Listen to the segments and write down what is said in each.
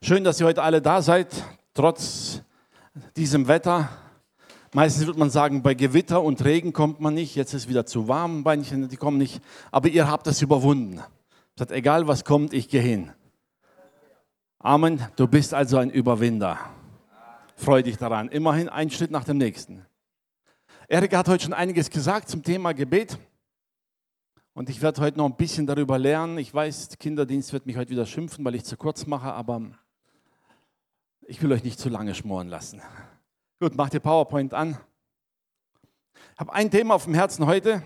Schön, dass ihr heute alle da seid, trotz diesem Wetter. Meistens würde man sagen, bei Gewitter und Regen kommt man nicht. Jetzt ist wieder zu warm, manche, die kommen nicht. Aber ihr habt das überwunden. Sagt, egal was kommt, ich gehe hin. Amen. Du bist also ein Überwinder. Freu dich daran. Immerhin ein Schritt nach dem nächsten. Erika hat heute schon einiges gesagt zum Thema Gebet. Und ich werde heute noch ein bisschen darüber lernen. Ich weiß, Kinderdienst wird mich heute wieder schimpfen, weil ich zu kurz mache, aber ich will euch nicht zu lange schmoren lassen. Gut, macht ihr PowerPoint an. Ich habe ein Thema auf dem Herzen heute.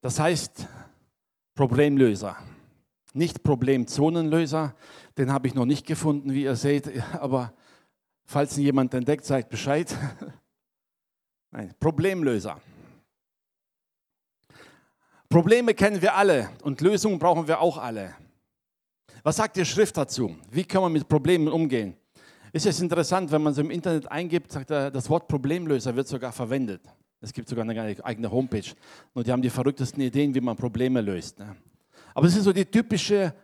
Das heißt Problemlöser. Nicht Problemzonenlöser, den habe ich noch nicht gefunden, wie ihr seht, aber falls ihn jemand entdeckt, seid Bescheid. Nein, Problemlöser. Probleme kennen wir alle und Lösungen brauchen wir auch alle. Was sagt die Schrift dazu? Wie kann man mit Problemen umgehen? Ist es interessant, wenn man so im Internet eingibt, sagt er, das Wort Problemlöser wird sogar verwendet. Es gibt sogar eine eigene Homepage. Und die haben die verrücktesten Ideen, wie man Probleme löst. Ne? Aber es ist so die typische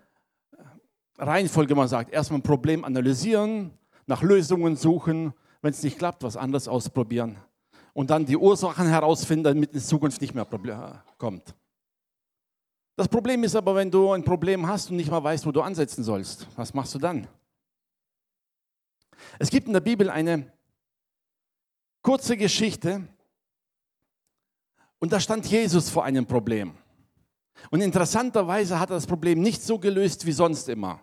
Reihenfolge, man sagt, erstmal ein Problem analysieren, nach Lösungen suchen, wenn es nicht klappt, was anderes ausprobieren und dann die Ursachen herausfinden, damit es in Zukunft nicht mehr kommt. Das Problem ist aber, wenn du ein Problem hast und nicht mal weißt, wo du ansetzen sollst, was machst du dann? Es gibt in der Bibel eine kurze Geschichte und da stand Jesus vor einem Problem. Und interessanterweise hat er das Problem nicht so gelöst wie sonst immer.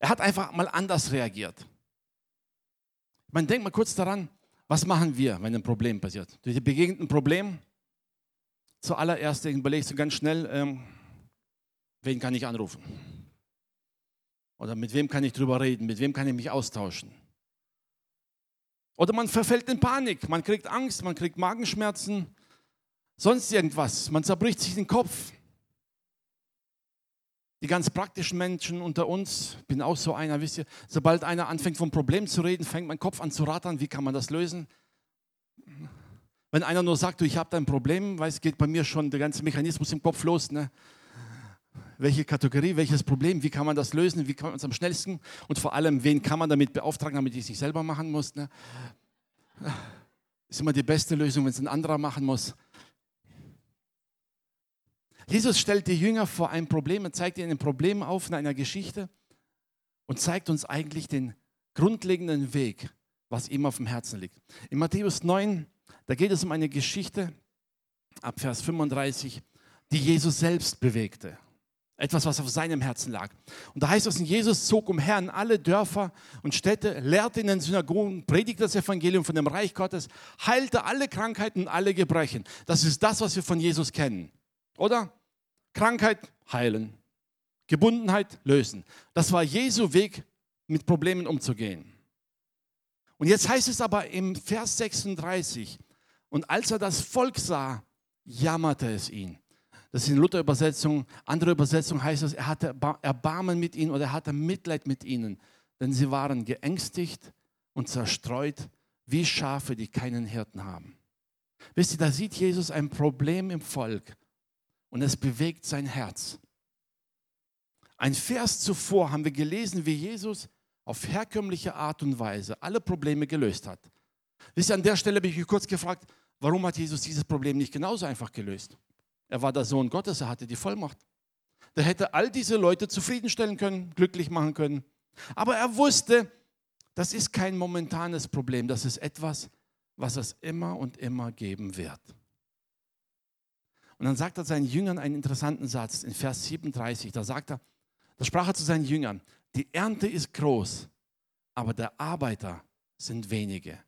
Er hat einfach mal anders reagiert. Man denkt mal kurz daran, was machen wir, wenn ein Problem passiert? Du begegnet ein Problem, zuallererst überlegst du ganz schnell, ähm, wen kann ich anrufen? Oder mit wem kann ich drüber reden? Mit wem kann ich mich austauschen? Oder man verfällt in Panik, man kriegt Angst, man kriegt Magenschmerzen, sonst irgendwas. Man zerbricht sich den Kopf. Die ganz praktischen Menschen unter uns, bin auch so einer, wisst ihr, sobald einer anfängt vom Problem zu reden, fängt mein Kopf an zu rattern, wie kann man das lösen? Wenn einer nur sagt, du, ich habe da ein Problem, weiß, geht bei mir schon der ganze Mechanismus im Kopf los. Ne? Welche Kategorie, welches Problem, wie kann man das lösen, wie kann man es am schnellsten und vor allem, wen kann man damit beauftragen, damit ich es nicht selber machen muss. Ne? Ist immer die beste Lösung, wenn es ein anderer machen muss. Jesus stellt die Jünger vor ein Problem und zeigt ihnen ein Problem auf in einer Geschichte und zeigt uns eigentlich den grundlegenden Weg, was ihm auf dem Herzen liegt. In Matthäus 9, da geht es um eine Geschichte ab Vers 35, die Jesus selbst bewegte. Etwas, was auf seinem Herzen lag. Und da heißt es, Jesus zog umher in alle Dörfer und Städte, lehrte in den Synagogen, predigte das Evangelium von dem Reich Gottes, heilte alle Krankheiten und alle Gebrechen. Das ist das, was wir von Jesus kennen. Oder? Krankheit heilen, Gebundenheit lösen. Das war Jesu Weg, mit Problemen umzugehen. Und jetzt heißt es aber im Vers 36, und als er das Volk sah, jammerte es ihn. Das ist in Luther-Übersetzung. Andere Übersetzung heißt es, er hatte Erbarmen mit ihnen oder er hatte Mitleid mit ihnen, denn sie waren geängstigt und zerstreut wie Schafe, die keinen Hirten haben. Wisst ihr, da sieht Jesus ein Problem im Volk und es bewegt sein Herz. Ein Vers zuvor haben wir gelesen, wie Jesus auf herkömmliche Art und Weise alle Probleme gelöst hat. Wisst ihr, an der Stelle habe ich mich kurz gefragt, warum hat Jesus dieses Problem nicht genauso einfach gelöst? Er war der Sohn Gottes, er hatte die Vollmacht. Der hätte all diese Leute zufriedenstellen können, glücklich machen können. Aber er wusste, das ist kein momentanes Problem, das ist etwas, was es immer und immer geben wird. Und dann sagt er seinen Jüngern einen interessanten Satz in Vers 37. Da sagt er, da sprach er zu seinen Jüngern, die Ernte ist groß, aber der Arbeiter sind wenige.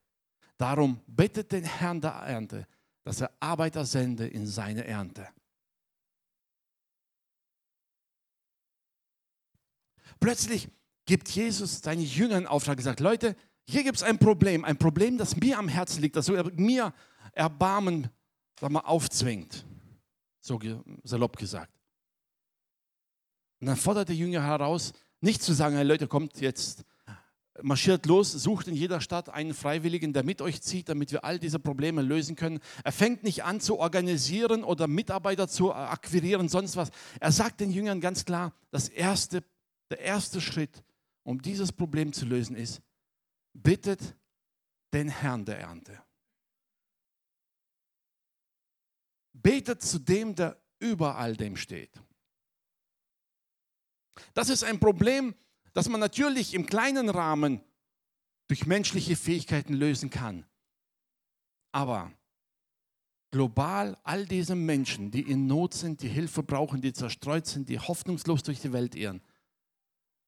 Darum bittet den Herrn der Ernte, dass er Arbeiter sende in seine Ernte. Plötzlich gibt Jesus seinen Jüngern Auftrag gesagt, Leute, hier gibt es ein Problem, ein Problem, das mir am Herzen liegt, das mir Erbarmen sag mal, aufzwingt so salopp gesagt. Und dann fordert der Jünger heraus, nicht zu sagen, hey Leute, kommt jetzt, marschiert los, sucht in jeder Stadt einen Freiwilligen, der mit euch zieht, damit wir all diese Probleme lösen können. Er fängt nicht an zu organisieren oder Mitarbeiter zu akquirieren, sonst was. Er sagt den Jüngern ganz klar, das erste, der erste Schritt, um dieses Problem zu lösen, ist, bittet den Herrn der Ernte. Betet zu dem, der über all dem steht. Das ist ein Problem, das man natürlich im kleinen Rahmen durch menschliche Fähigkeiten lösen kann. Aber global all diese Menschen, die in Not sind, die Hilfe brauchen, die zerstreut sind, die hoffnungslos durch die Welt irren,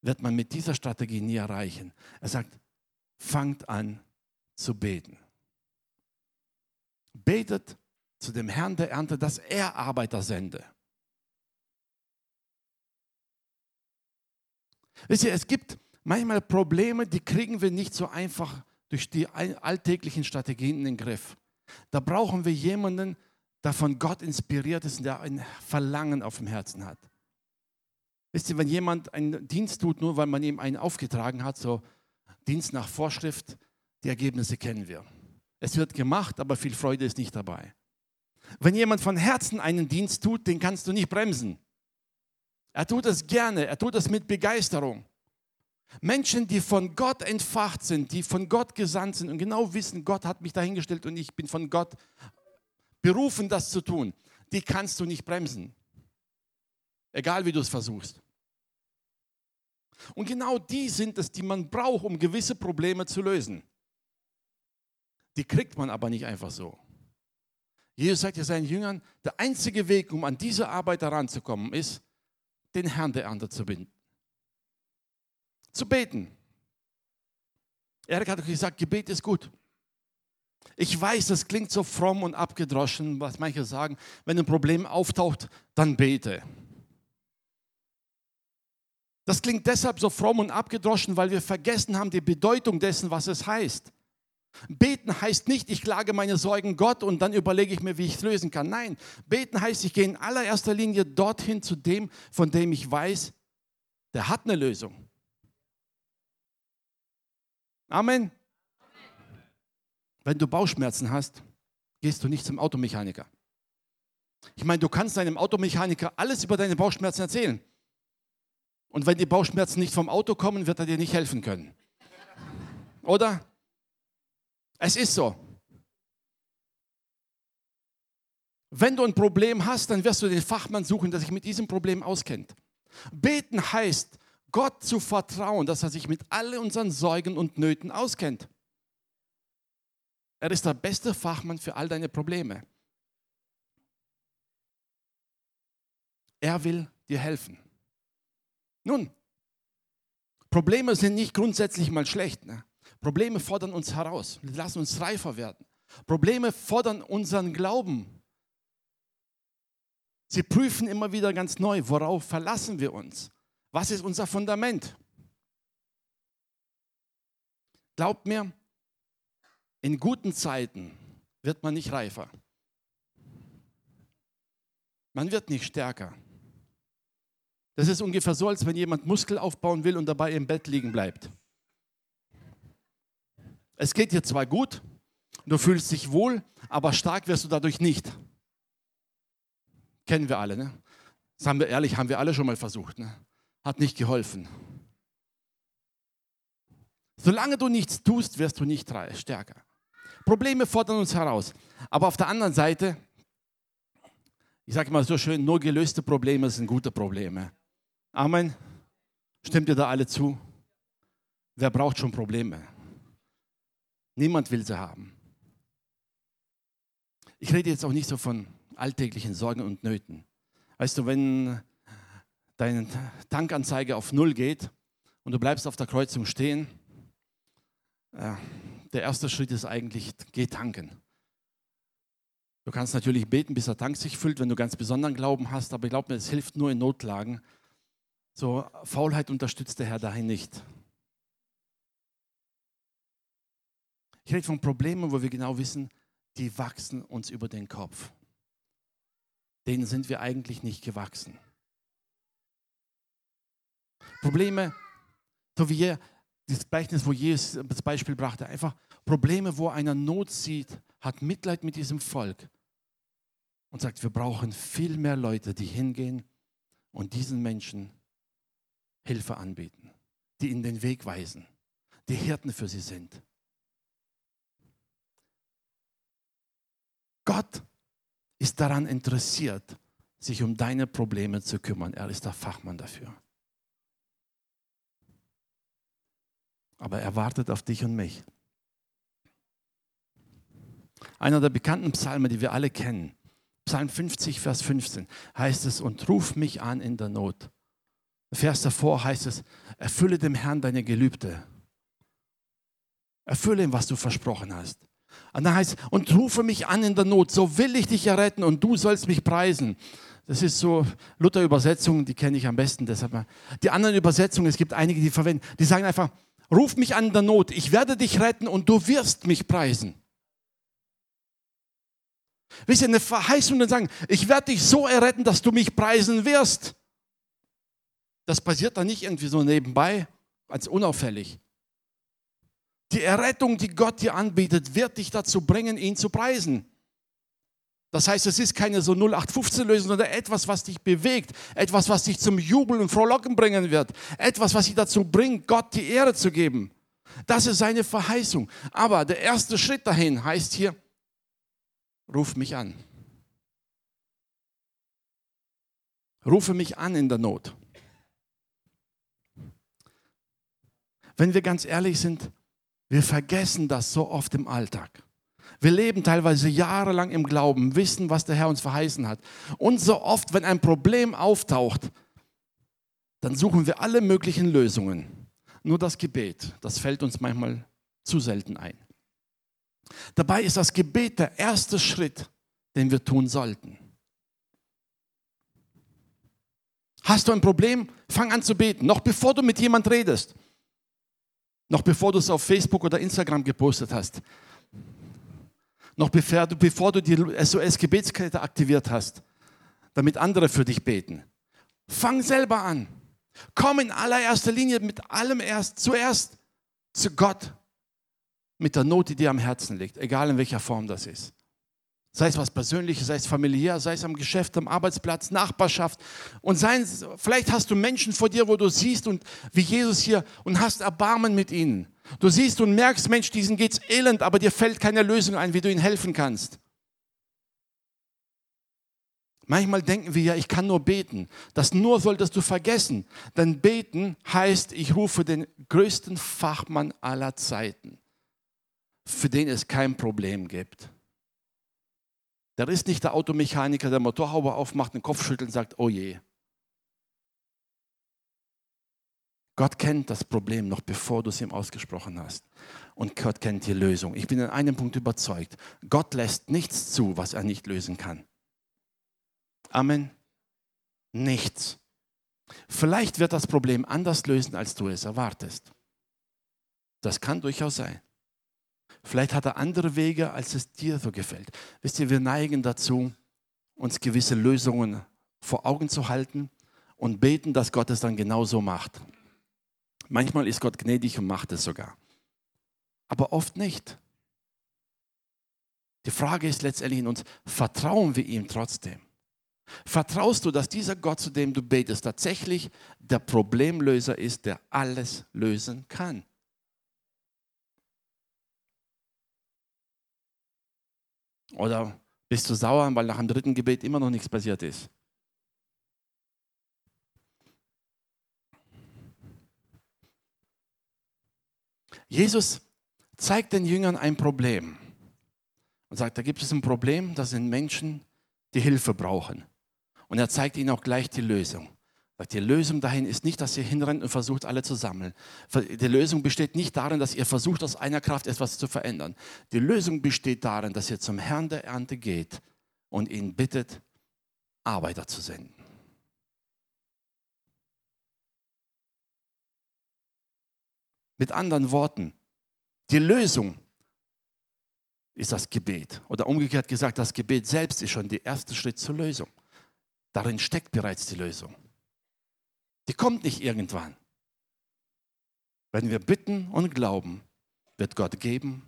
wird man mit dieser Strategie nie erreichen. Er sagt, fangt an zu beten. Betet zu dem Herrn der Ernte, dass er Arbeiter sende. Wisst ihr, es gibt manchmal Probleme, die kriegen wir nicht so einfach durch die alltäglichen Strategien in den Griff. Da brauchen wir jemanden, der von Gott inspiriert ist und der ein Verlangen auf dem Herzen hat. Wisst ihr, wenn jemand einen Dienst tut, nur weil man ihm einen aufgetragen hat, so Dienst nach Vorschrift, die Ergebnisse kennen wir. Es wird gemacht, aber viel Freude ist nicht dabei. Wenn jemand von Herzen einen Dienst tut, den kannst du nicht bremsen. Er tut es gerne, er tut es mit Begeisterung. Menschen, die von Gott entfacht sind, die von Gott gesandt sind und genau wissen, Gott hat mich dahingestellt und ich bin von Gott berufen, das zu tun, die kannst du nicht bremsen. Egal wie du es versuchst. Und genau die sind es, die man braucht, um gewisse Probleme zu lösen. Die kriegt man aber nicht einfach so. Jesus sagt ja seinen Jüngern, der einzige Weg, um an diese Arbeit heranzukommen, ist, den Herrn der Ernte zu binden. Zu beten. Erik hat gesagt, Gebet ist gut. Ich weiß, das klingt so fromm und abgedroschen, was manche sagen. Wenn ein Problem auftaucht, dann bete. Das klingt deshalb so fromm und abgedroschen, weil wir vergessen haben die Bedeutung dessen, was es heißt. Beten heißt nicht, ich klage meine Sorgen Gott und dann überlege ich mir, wie ich es lösen kann. Nein, beten heißt, ich gehe in allererster Linie dorthin zu dem, von dem ich weiß, der hat eine Lösung. Amen. Wenn du Bauchschmerzen hast, gehst du nicht zum Automechaniker. Ich meine, du kannst deinem Automechaniker alles über deine Bauchschmerzen erzählen. Und wenn die Bauchschmerzen nicht vom Auto kommen, wird er dir nicht helfen können. Oder? Es ist so. Wenn du ein Problem hast, dann wirst du den Fachmann suchen, der sich mit diesem Problem auskennt. Beten heißt, Gott zu vertrauen, dass er sich mit all unseren Sorgen und Nöten auskennt. Er ist der beste Fachmann für all deine Probleme. Er will dir helfen. Nun, Probleme sind nicht grundsätzlich mal schlecht. Ne? Probleme fordern uns heraus, lassen uns reifer werden. Probleme fordern unseren Glauben. Sie prüfen immer wieder ganz neu, worauf verlassen wir uns? Was ist unser Fundament? Glaubt mir, in guten Zeiten wird man nicht reifer. Man wird nicht stärker. Das ist ungefähr so, als wenn jemand Muskel aufbauen will und dabei im Bett liegen bleibt. Es geht dir zwar gut, du fühlst dich wohl, aber stark wirst du dadurch nicht. Kennen wir alle, ne? Sagen wir ehrlich, haben wir alle schon mal versucht. Ne? Hat nicht geholfen. Solange du nichts tust, wirst du nicht stärker. Probleme fordern uns heraus. Aber auf der anderen Seite, ich sage mal so schön, nur gelöste Probleme sind gute Probleme. Amen. Stimmt ihr da alle zu? Wer braucht schon Probleme? Niemand will sie haben. Ich rede jetzt auch nicht so von alltäglichen Sorgen und Nöten. Weißt du, wenn deine Tankanzeige auf Null geht und du bleibst auf der Kreuzung stehen, äh, der erste Schritt ist eigentlich, geh tanken. Du kannst natürlich beten, bis der Tank sich füllt, wenn du ganz besonderen Glauben hast, aber ich glaube mir, es hilft nur in Notlagen. So, Faulheit unterstützt der Herr dahin nicht. Ich rede von Problemen, wo wir genau wissen, die wachsen uns über den Kopf. Denen sind wir eigentlich nicht gewachsen. Probleme, so wie hier das Gleichnis, wo Jesus das Beispiel brachte, einfach Probleme, wo einer Not sieht, hat Mitleid mit diesem Volk und sagt, wir brauchen viel mehr Leute, die hingehen und diesen Menschen Hilfe anbieten, die ihnen den Weg weisen, die Hirten für sie sind. Gott ist daran interessiert, sich um deine Probleme zu kümmern. Er ist der Fachmann dafür. Aber er wartet auf dich und mich. Einer der bekannten Psalmen, die wir alle kennen, Psalm 50, Vers 15, heißt es, und ruf mich an in der Not. Vers davor heißt es, erfülle dem Herrn deine Gelübde. Erfülle ihm, was du versprochen hast. Und dann heißt und rufe mich an in der Not, so will ich dich erretten und du sollst mich preisen. Das ist so Luther-Übersetzung, die kenne ich am besten. Deshalb. Die anderen Übersetzungen, es gibt einige, die verwenden, die sagen einfach, ruf mich an in der Not, ich werde dich retten und du wirst mich preisen. Wisst ihr, eine Verheißung und sagen, ich werde dich so erretten, dass du mich preisen wirst. Das passiert dann nicht irgendwie so nebenbei, als unauffällig. Die Errettung, die Gott dir anbietet, wird dich dazu bringen, ihn zu preisen. Das heißt, es ist keine so 0815-Lösung, sondern etwas, was dich bewegt, etwas, was dich zum Jubeln und Frohlocken bringen wird, etwas, was dich dazu bringt, Gott die Ehre zu geben. Das ist seine Verheißung. Aber der erste Schritt dahin heißt hier, ruf mich an. Rufe mich an in der Not. Wenn wir ganz ehrlich sind, wir vergessen das so oft im Alltag. Wir leben teilweise jahrelang im Glauben, wissen, was der Herr uns verheißen hat. Und so oft, wenn ein Problem auftaucht, dann suchen wir alle möglichen Lösungen. Nur das Gebet, das fällt uns manchmal zu selten ein. Dabei ist das Gebet der erste Schritt, den wir tun sollten. Hast du ein Problem? Fang an zu beten, noch bevor du mit jemand redest. Noch bevor du es auf Facebook oder Instagram gepostet hast. Noch bevor du, die SOS-Gebetskette aktiviert hast, damit andere für dich beten. Fang selber an. Komm in allererster Linie mit allem erst zuerst zu Gott mit der Not, die dir am Herzen liegt, egal in welcher Form das ist. Sei es was Persönliches, sei es familiär, sei es am Geschäft, am Arbeitsplatz, Nachbarschaft. Und sei es, vielleicht hast du Menschen vor dir, wo du siehst und wie Jesus hier und hast Erbarmen mit ihnen. Du siehst und merkst, Mensch, diesen geht's elend, aber dir fällt keine Lösung ein, wie du ihnen helfen kannst. Manchmal denken wir ja, ich kann nur beten. Das nur solltest du vergessen. Denn beten heißt, ich rufe den größten Fachmann aller Zeiten, für den es kein Problem gibt. Der ist nicht der Automechaniker, der Motorhaube aufmacht, den Kopf schüttelt und sagt, oh je. Gott kennt das Problem noch bevor du es ihm ausgesprochen hast. Und Gott kennt die Lösung. Ich bin in einem Punkt überzeugt. Gott lässt nichts zu, was er nicht lösen kann. Amen. Nichts. Vielleicht wird das Problem anders lösen, als du es erwartest. Das kann durchaus sein. Vielleicht hat er andere Wege, als es dir so gefällt. Wisst ihr, wir neigen dazu, uns gewisse Lösungen vor Augen zu halten und beten, dass Gott es dann genauso macht. Manchmal ist Gott gnädig und macht es sogar. Aber oft nicht. Die Frage ist letztendlich in uns, vertrauen wir ihm trotzdem? Vertraust du, dass dieser Gott, zu dem du betest, tatsächlich der Problemlöser ist, der alles lösen kann? Oder bist du sauer, weil nach dem dritten Gebet immer noch nichts passiert ist? Jesus zeigt den Jüngern ein Problem und sagt, da gibt es ein Problem, das sind Menschen, die Hilfe brauchen. Und er zeigt ihnen auch gleich die Lösung. Die Lösung dahin ist nicht, dass ihr hinrennt und versucht, alle zu sammeln. Die Lösung besteht nicht darin, dass ihr versucht, aus einer Kraft etwas zu verändern. Die Lösung besteht darin, dass ihr zum Herrn der Ernte geht und ihn bittet, Arbeiter zu senden. Mit anderen Worten, die Lösung ist das Gebet. Oder umgekehrt gesagt, das Gebet selbst ist schon der erste Schritt zur Lösung. Darin steckt bereits die Lösung. Die kommt nicht irgendwann. Wenn wir bitten und glauben, wird Gott geben,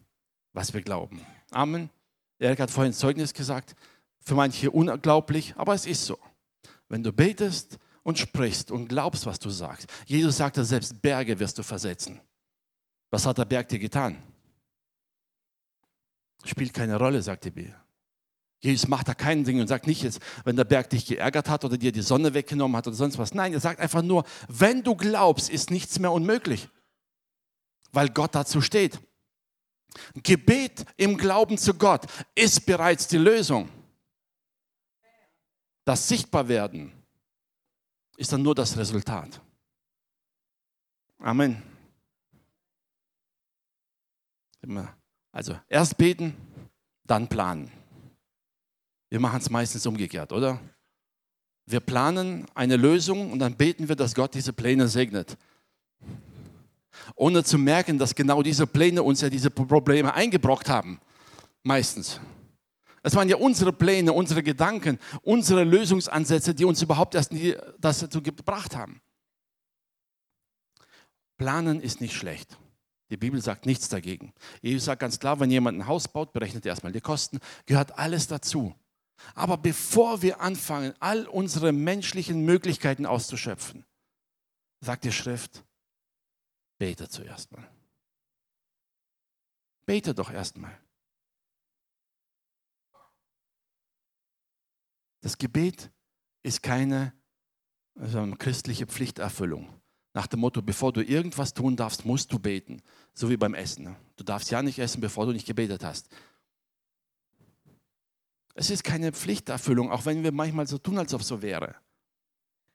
was wir glauben. Amen. Erik hat vorhin Zeugnis gesagt, für manche unglaublich, aber es ist so. Wenn du betest und sprichst und glaubst, was du sagst. Jesus sagte selbst, Berge wirst du versetzen. Was hat der Berg dir getan? Spielt keine Rolle, sagt die Bibel. Jesus macht da keinen Ding und sagt nicht jetzt, wenn der Berg dich geärgert hat oder dir die Sonne weggenommen hat oder sonst was. Nein, er sagt einfach nur, wenn du glaubst, ist nichts mehr unmöglich, weil Gott dazu steht. Gebet im Glauben zu Gott ist bereits die Lösung. Das Sichtbarwerden ist dann nur das Resultat. Amen. Also erst beten, dann planen. Wir machen es meistens umgekehrt, oder? Wir planen eine Lösung und dann beten wir, dass Gott diese Pläne segnet. Ohne zu merken, dass genau diese Pläne uns ja diese Probleme eingebrockt haben. Meistens. Es waren ja unsere Pläne, unsere Gedanken, unsere Lösungsansätze, die uns überhaupt erst das dazu gebracht haben. Planen ist nicht schlecht. Die Bibel sagt nichts dagegen. Jesus sagt ganz klar, wenn jemand ein Haus baut, berechnet er erstmal die Kosten, gehört alles dazu. Aber bevor wir anfangen, all unsere menschlichen Möglichkeiten auszuschöpfen, sagt die Schrift, bete zuerst mal. Bete doch erstmal. Das Gebet ist keine also christliche Pflichterfüllung. Nach dem Motto, bevor du irgendwas tun darfst, musst du beten. So wie beim Essen. Ne? Du darfst ja nicht essen, bevor du nicht gebetet hast. Es ist keine Pflichterfüllung, auch wenn wir manchmal so tun, als ob es so wäre.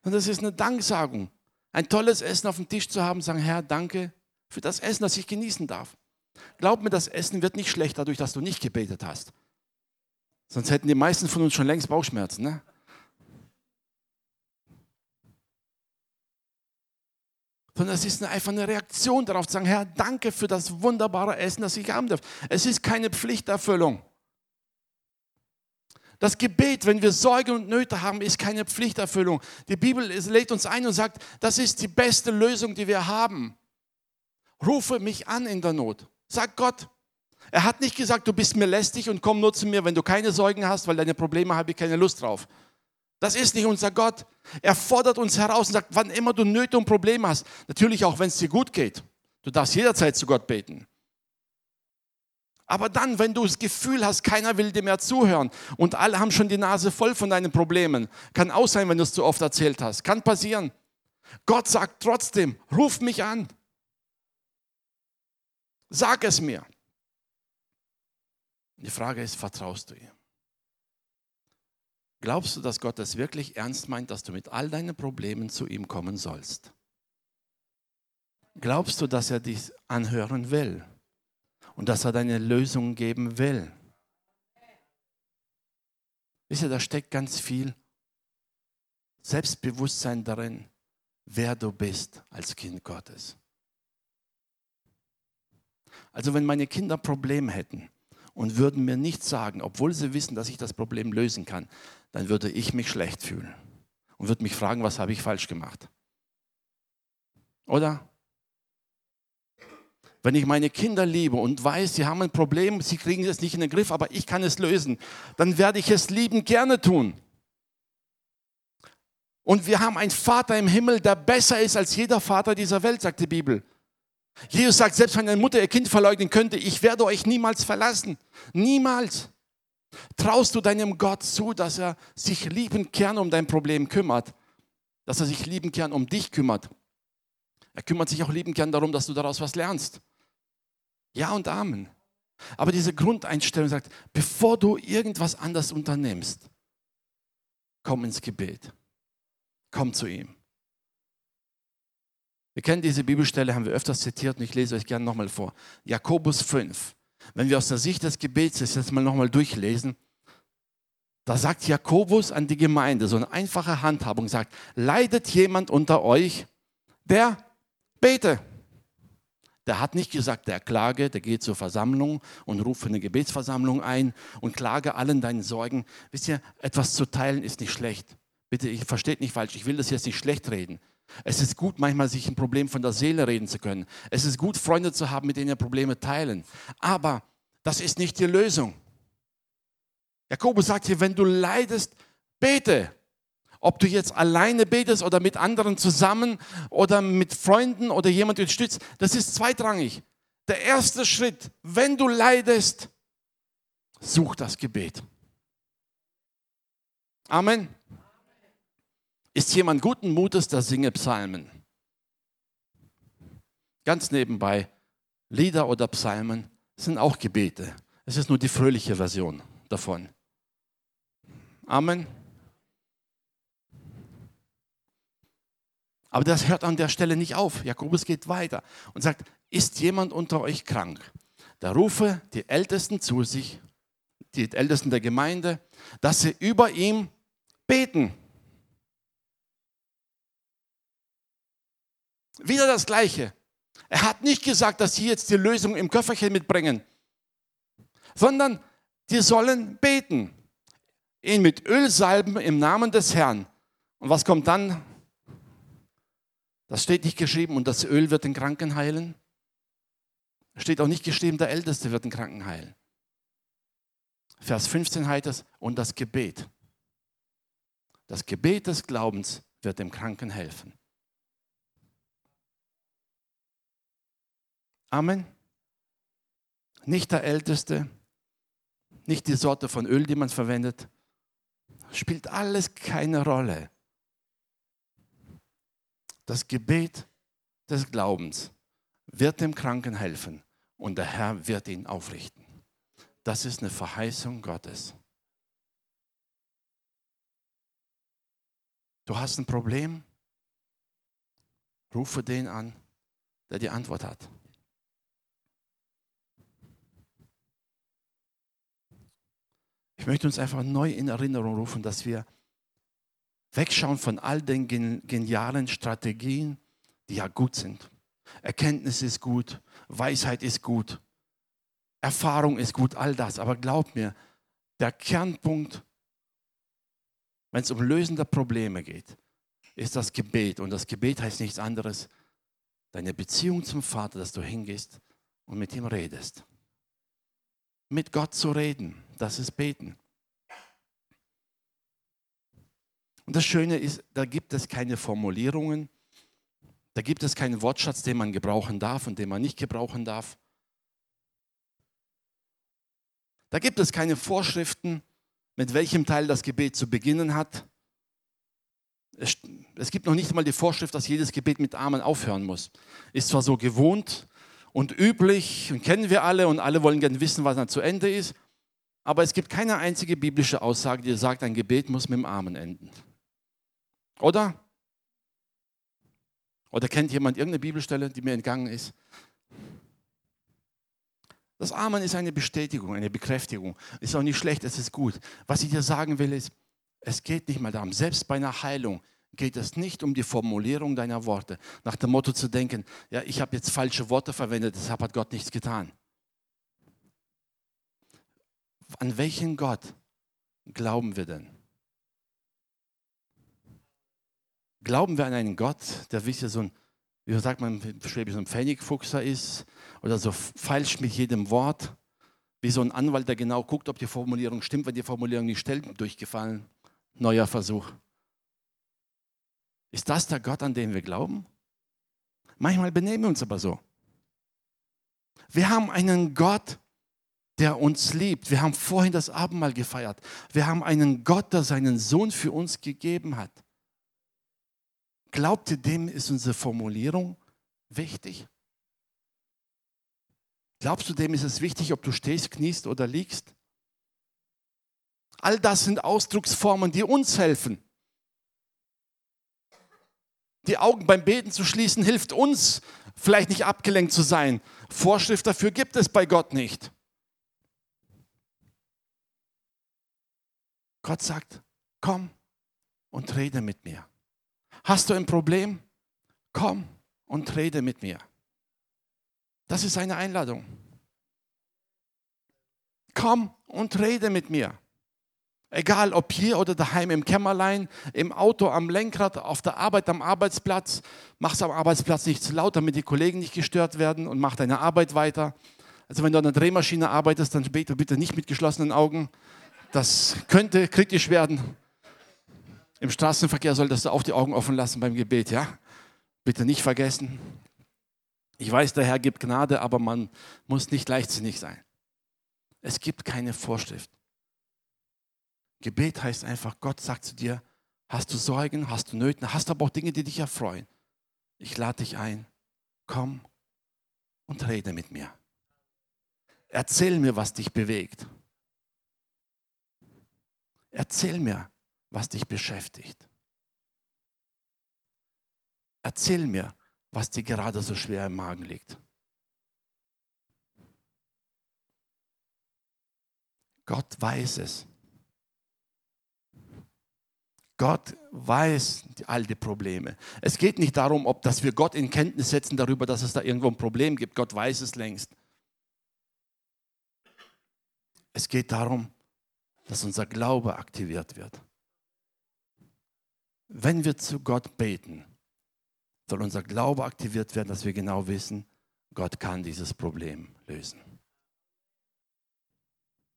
Und das ist eine Danksagung. Ein tolles Essen auf dem Tisch zu haben, sagen, Herr, danke für das Essen, das ich genießen darf. Glaub mir, das Essen wird nicht schlecht dadurch, dass du nicht gebetet hast. Sonst hätten die meisten von uns schon längst Bauchschmerzen. Ne? Sondern es ist einfach eine Reaktion darauf zu sagen, Herr, danke für das wunderbare Essen, das ich haben darf. Es ist keine Pflichterfüllung. Das Gebet, wenn wir Sorge und Nöte haben, ist keine Pflichterfüllung. Die Bibel lädt uns ein und sagt, das ist die beste Lösung, die wir haben. Rufe mich an in der Not. Sag Gott. Er hat nicht gesagt, du bist mir lästig und komm nur zu mir, wenn du keine Sorgen hast, weil deine Probleme habe ich keine Lust drauf. Das ist nicht unser Gott. Er fordert uns heraus und sagt, wann immer du Nöte und Probleme hast, natürlich auch, wenn es dir gut geht. Du darfst jederzeit zu Gott beten. Aber dann, wenn du das Gefühl hast, keiner will dir mehr zuhören und alle haben schon die Nase voll von deinen Problemen, kann auch sein, wenn du es zu oft erzählt hast. Kann passieren. Gott sagt trotzdem, ruf mich an. Sag es mir. Die Frage ist, vertraust du ihm? Glaubst du, dass Gott es wirklich ernst meint, dass du mit all deinen Problemen zu ihm kommen sollst? Glaubst du, dass er dich anhören will? Und dass er deine Lösung geben will. Wisst ihr, da steckt ganz viel Selbstbewusstsein darin, wer du bist als Kind Gottes. Also wenn meine Kinder Probleme hätten und würden mir nichts sagen, obwohl sie wissen, dass ich das Problem lösen kann, dann würde ich mich schlecht fühlen und würde mich fragen, was habe ich falsch gemacht. Oder? Wenn ich meine Kinder liebe und weiß, sie haben ein Problem, sie kriegen es nicht in den Griff, aber ich kann es lösen, dann werde ich es lieben gerne tun. Und wir haben einen Vater im Himmel, der besser ist als jeder Vater dieser Welt, sagt die Bibel. Jesus sagt, selbst wenn eine Mutter ihr Kind verleugnen könnte, ich werde euch niemals verlassen. Niemals. Traust du deinem Gott zu, dass er sich liebend gern um dein Problem kümmert? Dass er sich liebend gern um dich kümmert? Er kümmert sich auch liebend gern darum, dass du daraus was lernst. Ja und Amen. Aber diese Grundeinstellung sagt, bevor du irgendwas anders unternimmst, komm ins Gebet. Komm zu ihm. Wir kennen diese Bibelstelle, haben wir öfters zitiert und ich lese euch gerne nochmal vor. Jakobus 5. Wenn wir aus der Sicht des Gebets das jetzt mal nochmal durchlesen, da sagt Jakobus an die Gemeinde, so eine einfache Handhabung, sagt, leidet jemand unter euch, der bete. Der hat nicht gesagt, der klage, der geht zur Versammlung und ruft eine Gebetsversammlung ein und klage allen deinen Sorgen. Wisst ihr, etwas zu teilen ist nicht schlecht. Bitte, ich versteht nicht falsch, ich will das jetzt nicht schlecht reden. Es ist gut, manchmal sich ein Problem von der Seele reden zu können. Es ist gut, Freunde zu haben, mit denen ihr Probleme teilen. Aber das ist nicht die Lösung. Jakobus sagt hier, wenn du leidest, bete. Ob du jetzt alleine betest oder mit anderen zusammen oder mit Freunden oder jemand unterstützt, das ist zweitrangig. Der erste Schritt, wenn du leidest, such das Gebet. Amen. Ist jemand guten Mutes, der singe Psalmen. Ganz nebenbei, Lieder oder Psalmen sind auch Gebete. Es ist nur die fröhliche Version davon. Amen. Aber das hört an der Stelle nicht auf. Jakobus geht weiter und sagt, ist jemand unter euch krank? Da rufe die Ältesten zu sich, die Ältesten der Gemeinde, dass sie über ihm beten. Wieder das Gleiche. Er hat nicht gesagt, dass sie jetzt die Lösung im Köfferchen mitbringen, sondern die sollen beten. Ihn mit Öl salben im Namen des Herrn. Und was kommt dann? Das steht nicht geschrieben und das Öl wird den Kranken heilen. Steht auch nicht geschrieben, der Älteste wird den Kranken heilen. Vers 15 heißt es, und das Gebet. Das Gebet des Glaubens wird dem Kranken helfen. Amen. Nicht der Älteste, nicht die Sorte von Öl, die man verwendet, spielt alles keine Rolle. Das Gebet des Glaubens wird dem Kranken helfen und der Herr wird ihn aufrichten. Das ist eine Verheißung Gottes. Du hast ein Problem, rufe den an, der die Antwort hat. Ich möchte uns einfach neu in Erinnerung rufen, dass wir wegschauen von all den genialen Strategien, die ja gut sind. Erkenntnis ist gut, Weisheit ist gut, Erfahrung ist gut, all das. Aber glaub mir, der Kernpunkt, wenn es um Lösen der Probleme geht, ist das Gebet. Und das Gebet heißt nichts anderes, deine Beziehung zum Vater, dass du hingehst und mit ihm redest. Mit Gott zu reden das ist Beten. Und das Schöne ist, da gibt es keine Formulierungen, da gibt es keinen Wortschatz, den man gebrauchen darf und den man nicht gebrauchen darf. Da gibt es keine Vorschriften, mit welchem Teil das Gebet zu beginnen hat. Es, es, gibt noch nicht einmal die Vorschrift, dass jedes Gebet mit Amen aufhören muss. Ist zwar so gewohnt und üblich und kennen wir alle und alle wollen gerne wissen, was dann zu Ende ist. Aber es gibt keine einzige biblische Aussage, die sagt, ein Gebet muss mit dem Amen enden. Oder? Oder kennt jemand irgendeine Bibelstelle, die mir entgangen ist? Das Amen ist eine Bestätigung, eine Bekräftigung. Ist auch nicht schlecht, es ist gut. Was ich dir sagen will, ist, es geht nicht mal darum, selbst bei einer Heilung geht es nicht um die Formulierung deiner Worte. Nach dem Motto zu denken, ja, ich habe jetzt falsche Worte verwendet, deshalb hat Gott nichts getan an welchen Gott glauben wir denn? Glauben wir an einen Gott, der wie so ein, wie sagt man, Schwäbisch, so ein Pfennigfuchser ist oder so falsch mit jedem Wort, wie so ein Anwalt, der genau guckt, ob die Formulierung stimmt, wenn die Formulierung nicht stellt, durchgefallen. Neuer Versuch. Ist das der Gott, an den wir glauben? Manchmal benehmen wir uns aber so. Wir haben einen Gott, der uns liebt. Wir haben vorhin das Abendmahl gefeiert. Wir haben einen Gott, der seinen Sohn für uns gegeben hat. Glaubt ihr, dem ist unsere Formulierung wichtig? Glaubst du, dem ist es wichtig, ob du stehst, kniest oder liegst? All das sind Ausdrucksformen, die uns helfen. Die Augen beim Beten zu schließen, hilft uns, vielleicht nicht abgelenkt zu sein. Vorschrift dafür gibt es bei Gott nicht. Gott sagt, komm und rede mit mir. Hast du ein Problem? Komm und rede mit mir. Das ist eine Einladung. Komm und rede mit mir. Egal ob hier oder daheim im Kämmerlein, im Auto, am Lenkrad, auf der Arbeit, am Arbeitsplatz. Mach's am Arbeitsplatz nicht zu laut, damit die Kollegen nicht gestört werden und mach deine Arbeit weiter. Also wenn du an der Drehmaschine arbeitest, dann bete bitte nicht mit geschlossenen Augen. Das könnte kritisch werden. Im Straßenverkehr solltest du auch die Augen offen lassen beim Gebet, ja? Bitte nicht vergessen. Ich weiß, der Herr gibt Gnade, aber man muss nicht leichtsinnig sein. Es gibt keine Vorschrift. Gebet heißt einfach, Gott sagt zu dir, hast du Sorgen, hast du Nöten, hast aber auch Dinge, die dich erfreuen. Ich lade dich ein, komm und rede mit mir. Erzähl mir, was dich bewegt. Erzähl mir, was dich beschäftigt. Erzähl mir, was dir gerade so schwer im Magen liegt. Gott weiß es. Gott weiß all die Probleme. Es geht nicht darum, ob dass wir Gott in Kenntnis setzen darüber, dass es da irgendwo ein Problem gibt. Gott weiß es längst. Es geht darum, dass unser Glaube aktiviert wird. Wenn wir zu Gott beten, soll unser Glaube aktiviert werden, dass wir genau wissen, Gott kann dieses Problem lösen.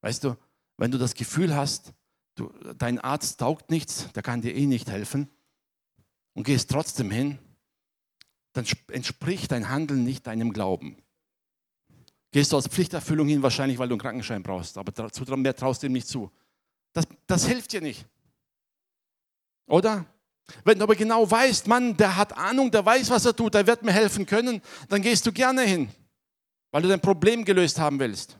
Weißt du, wenn du das Gefühl hast, du, dein Arzt taugt nichts, der kann dir eh nicht helfen und gehst trotzdem hin, dann entspricht dein Handeln nicht deinem Glauben. Gehst du aus Pflichterfüllung hin, wahrscheinlich, weil du einen Krankenschein brauchst, aber dazu mehr traust du ihm nicht zu. Das, das hilft dir nicht. Oder? Wenn du aber genau weißt, Mann, der hat Ahnung, der weiß, was er tut, der wird mir helfen können, dann gehst du gerne hin, weil du dein Problem gelöst haben willst.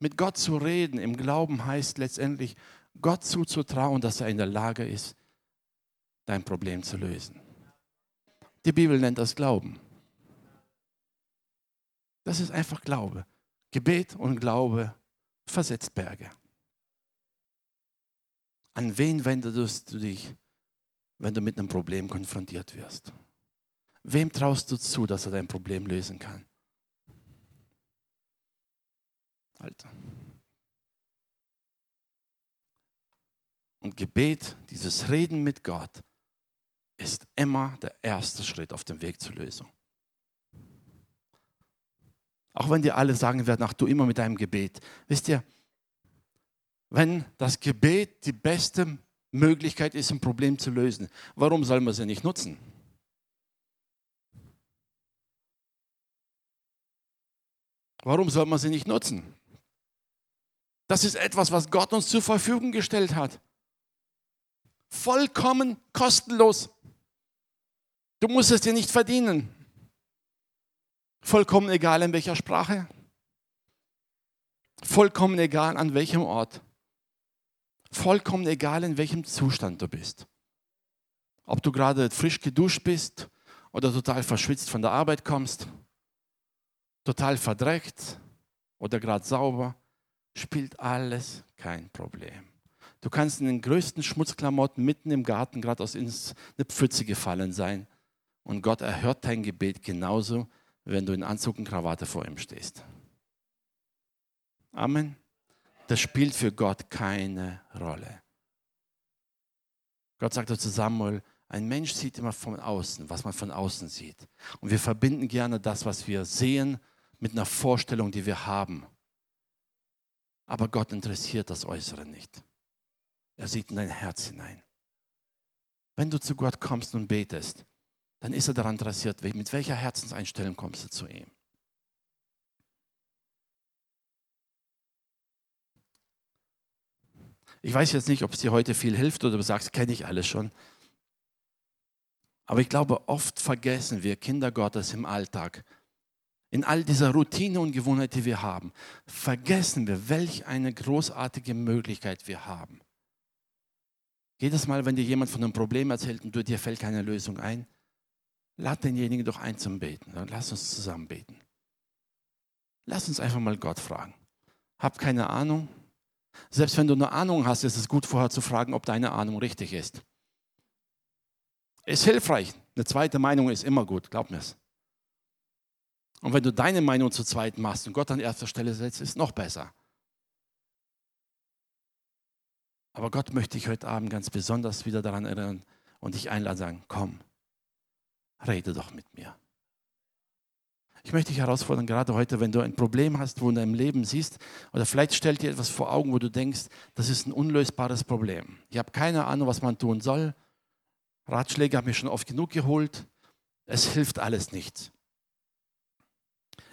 Mit Gott zu reden im Glauben heißt letztendlich, Gott zuzutrauen, dass er in der Lage ist, dein Problem zu lösen. Die Bibel nennt das Glauben. Das ist einfach Glaube. Gebet und Glaube versetzt Berge. An wen wendest du dich, wenn du mit einem Problem konfrontiert wirst? Wem traust du zu, dass er dein Problem lösen kann? Alter. Und Gebet, dieses Reden mit Gott, ist immer der erste Schritt auf dem Weg zur Lösung. Auch wenn dir alle sagen werden, ach du immer mit deinem Gebet. Wisst ihr, wenn das Gebet die beste Möglichkeit ist, ein Problem zu lösen, warum soll man sie nicht nutzen? Warum soll man sie nicht nutzen? Das ist etwas, was Gott uns zur Verfügung gestellt hat. Vollkommen kostenlos. Du musst es dir nicht verdienen. Vollkommen egal in welcher Sprache. Vollkommen egal an welchem Ort. Vollkommen egal in welchem Zustand du bist. Ob du gerade frisch geduscht bist oder total verschwitzt von der Arbeit kommst, total verdreckt oder gerade sauber spielt alles kein Problem. Du kannst in den größten Schmutzklamotten mitten im Garten gerade aus eine Pfütze gefallen sein. Und Gott erhört dein Gebet genauso, wenn du in Anzug und Krawatte vor ihm stehst. Amen. Das spielt für Gott keine Rolle. Gott sagte zu Samuel, ein Mensch sieht immer von außen, was man von außen sieht. Und wir verbinden gerne das, was wir sehen, mit einer Vorstellung, die wir haben. Aber Gott interessiert das Äußere nicht. Er sieht in dein Herz hinein. Wenn du zu Gott kommst und betest, dann ist er daran interessiert, mit welcher Herzenseinstellung kommst du zu ihm. Ich weiß jetzt nicht, ob es dir heute viel hilft oder du sagst, kenne ich alles schon. Aber ich glaube, oft vergessen wir Kinder Gottes im Alltag, in all dieser Routine und Gewohnheit, die wir haben, vergessen wir, welch eine großartige Möglichkeit wir haben. Jedes Mal, wenn dir jemand von einem Problem erzählt und dir fällt keine Lösung ein, lad denjenigen doch ein zum Beten. Dann lass uns zusammen beten. Lass uns einfach mal Gott fragen. Hab keine Ahnung. Selbst wenn du eine Ahnung hast, ist es gut vorher zu fragen, ob deine Ahnung richtig ist. Ist hilfreich. Eine zweite Meinung ist immer gut, glaub mir es. Und wenn du deine Meinung zu zweit machst und Gott an erster Stelle setzt, ist noch besser. Aber Gott möchte dich heute Abend ganz besonders wieder daran erinnern und dich einladen, sagen, komm, rede doch mit mir. Ich möchte dich herausfordern, gerade heute, wenn du ein Problem hast, wo du in deinem Leben siehst, oder vielleicht stellt dir etwas vor Augen, wo du denkst, das ist ein unlösbares Problem. Ich habe keine Ahnung, was man tun soll. Ratschläge habe ich schon oft genug geholt. Es hilft alles nichts.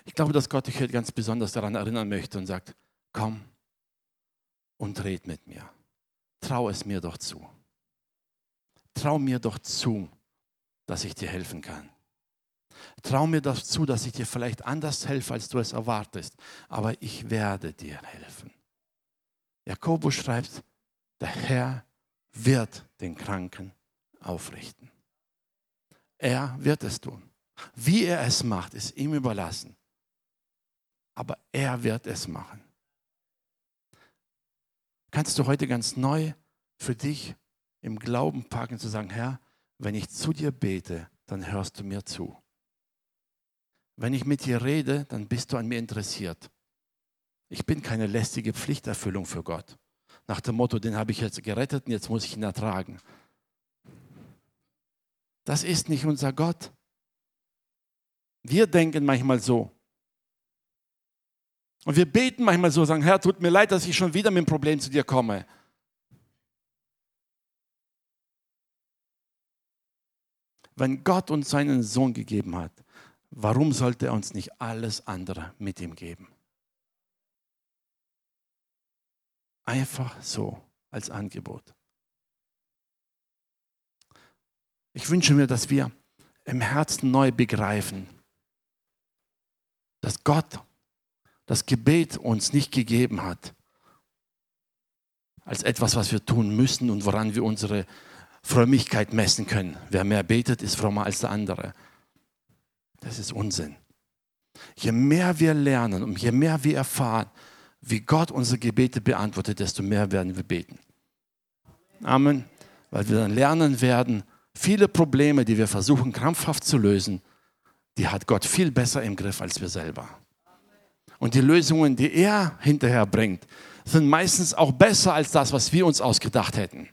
Ich glaube, dass Gott dich heute ganz besonders daran erinnern möchte und sagt, komm und red mit mir. Trau es mir doch zu. Trau mir doch zu, dass ich dir helfen kann. Trau mir doch zu, dass ich dir vielleicht anders helfe, als du es erwartest, aber ich werde dir helfen. Jakobus schreibt, der Herr wird den Kranken aufrichten. Er wird es tun. Wie er es macht, ist ihm überlassen. Aber er wird es machen. Kannst du heute ganz neu für dich im Glauben packen, zu sagen, Herr, wenn ich zu dir bete, dann hörst du mir zu. Wenn ich mit dir rede, dann bist du an mir interessiert. Ich bin keine lästige Pflichterfüllung für Gott. Nach dem Motto, den habe ich jetzt gerettet und jetzt muss ich ihn ertragen. Das ist nicht unser Gott. Wir denken manchmal so. Und wir beten manchmal so, sagen, Herr, tut mir leid, dass ich schon wieder mit dem Problem zu dir komme. Wenn Gott uns seinen Sohn gegeben hat, warum sollte er uns nicht alles andere mit ihm geben? Einfach so als Angebot. Ich wünsche mir, dass wir im Herzen neu begreifen, dass Gott das Gebet uns nicht gegeben hat als etwas, was wir tun müssen und woran wir unsere Frömmigkeit messen können. Wer mehr betet, ist frommer als der andere. Das ist Unsinn. Je mehr wir lernen und je mehr wir erfahren, wie Gott unsere Gebete beantwortet, desto mehr werden wir beten. Amen. Weil wir dann lernen werden, Viele Probleme, die wir versuchen krampfhaft zu lösen, die hat Gott viel besser im Griff als wir selber. Und die Lösungen, die er hinterher bringt, sind meistens auch besser als das, was wir uns ausgedacht hätten.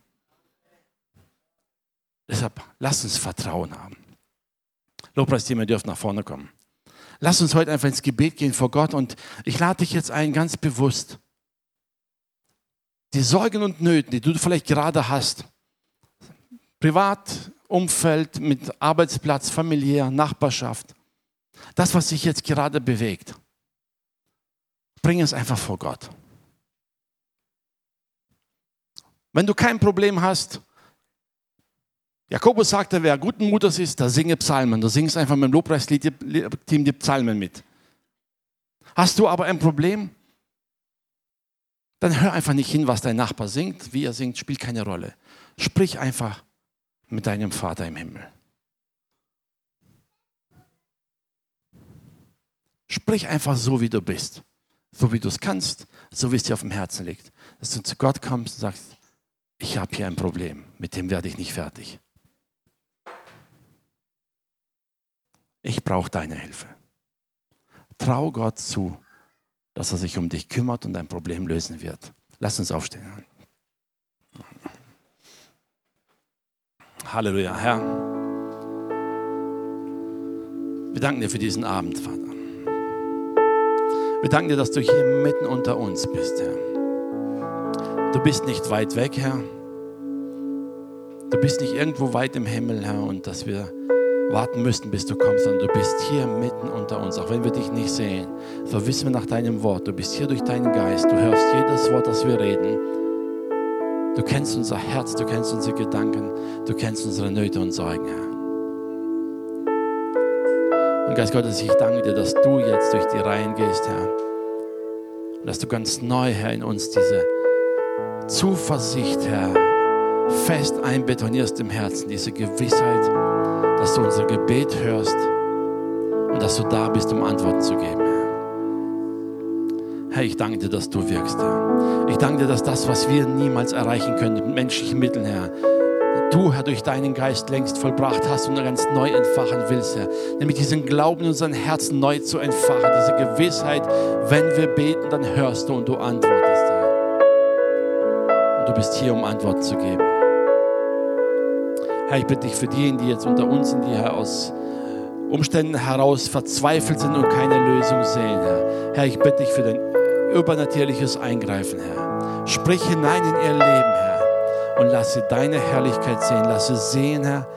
Deshalb lasst uns Vertrauen haben. Lobpreisteam, ihr dürft nach vorne kommen. Lass uns heute einfach ins Gebet gehen vor Gott und ich lade dich jetzt ein, ganz bewusst, die Sorgen und Nöten, die du vielleicht gerade hast, Privatumfeld, mit Arbeitsplatz, familiär, Nachbarschaft. Das, was sich jetzt gerade bewegt, bring es einfach vor Gott. Wenn du kein Problem hast, Jakobus sagte, wer guten Mutes ist, der singe Psalmen. Du singst einfach mit dem Lobpreisteam die Psalmen mit. Hast du aber ein Problem, dann hör einfach nicht hin, was dein Nachbar singt, wie er singt, spielt keine Rolle. Sprich einfach mit deinem Vater im Himmel. Sprich einfach so, wie du bist. So wie du es kannst, so wie es dir auf dem Herzen liegt. Dass du zu Gott kommst und sagst, ich habe hier ein Problem, mit dem werde ich nicht fertig. Ich brauche deine Hilfe. Trau Gott zu, dass er sich um dich kümmert und dein Problem lösen wird. Lass uns aufstehen. Halleluja, Herr. Wir danken dir für diesen Abend, Vater. Wir danken dir, dass du hier mitten unter uns bist, Herr. Du bist nicht weit weg, Herr. Du bist nicht irgendwo weit im Himmel, Herr, und dass wir warten müssten, bis du kommst, sondern du bist hier mitten unter uns, auch wenn wir dich nicht sehen. So wissen wir nach deinem Wort, du bist hier durch deinen Geist, du hörst jedes Wort, das wir reden. Du kennst unser Herz, du kennst unsere Gedanken, du kennst unsere Nöte und Sorgen, Herr. Und Geist Gottes, ich danke dir, dass du jetzt durch die Reihen gehst, Herr. Und dass du ganz neu, Herr, in uns diese Zuversicht, Herr, fest einbetonierst im Herzen, diese Gewissheit, dass du unser Gebet hörst und dass du da bist, um Antworten zu geben. Herr, ich danke dir, dass du wirkst, Herr. Ich danke dir, dass das, was wir niemals erreichen können mit menschlichen Mitteln, Herr, du, Herr, durch deinen Geist längst vollbracht hast und ganz neu entfachen willst, Herr. Nämlich diesen Glauben in unseren Herzen neu zu entfachen, diese Gewissheit, wenn wir beten, dann hörst du und du antwortest, Herr. Und du bist hier, um Antworten zu geben. Herr, ich bitte dich für diejenigen, die jetzt unter uns sind, die Herr aus Umständen heraus verzweifelt sind und keine Lösung sehen, Herr. Herr, ich bitte dich für dein übernatürliches Eingreifen, Herr. Sprich hinein in ihr Leben, Herr, und lass sie deine Herrlichkeit sehen. Lass sie sehen, Herr,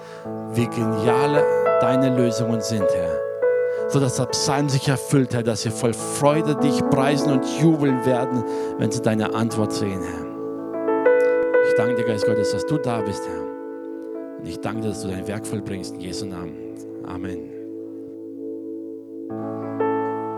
wie genial deine Lösungen sind, Herr. So dass der Psalm sich erfüllt, Herr, dass sie voll Freude dich preisen und jubeln werden, wenn sie deine Antwort sehen, Herr. Ich danke dir, Geist Gottes, dass du da bist, Herr. Und ich danke dir, dass du dein Werk vollbringst in Jesu Namen. Amen.